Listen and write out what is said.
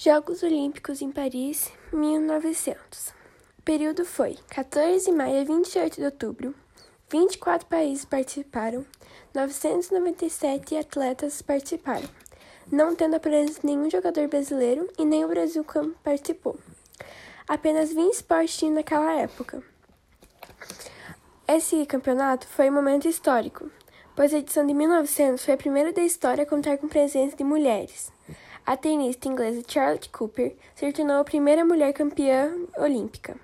Jogos Olímpicos em Paris, 1900. O período foi 14 de maio a 28 de outubro. 24 países participaram, 997 atletas participaram, não tendo apenas nenhum jogador brasileiro e nem o Brasil participou. Apenas 20 esportes tinham naquela época. Esse campeonato foi um momento histórico, pois a edição de 1900 foi a primeira da história a contar com presença de mulheres. A tenista inglesa Charlotte Cooper se tornou a primeira mulher campeã olímpica.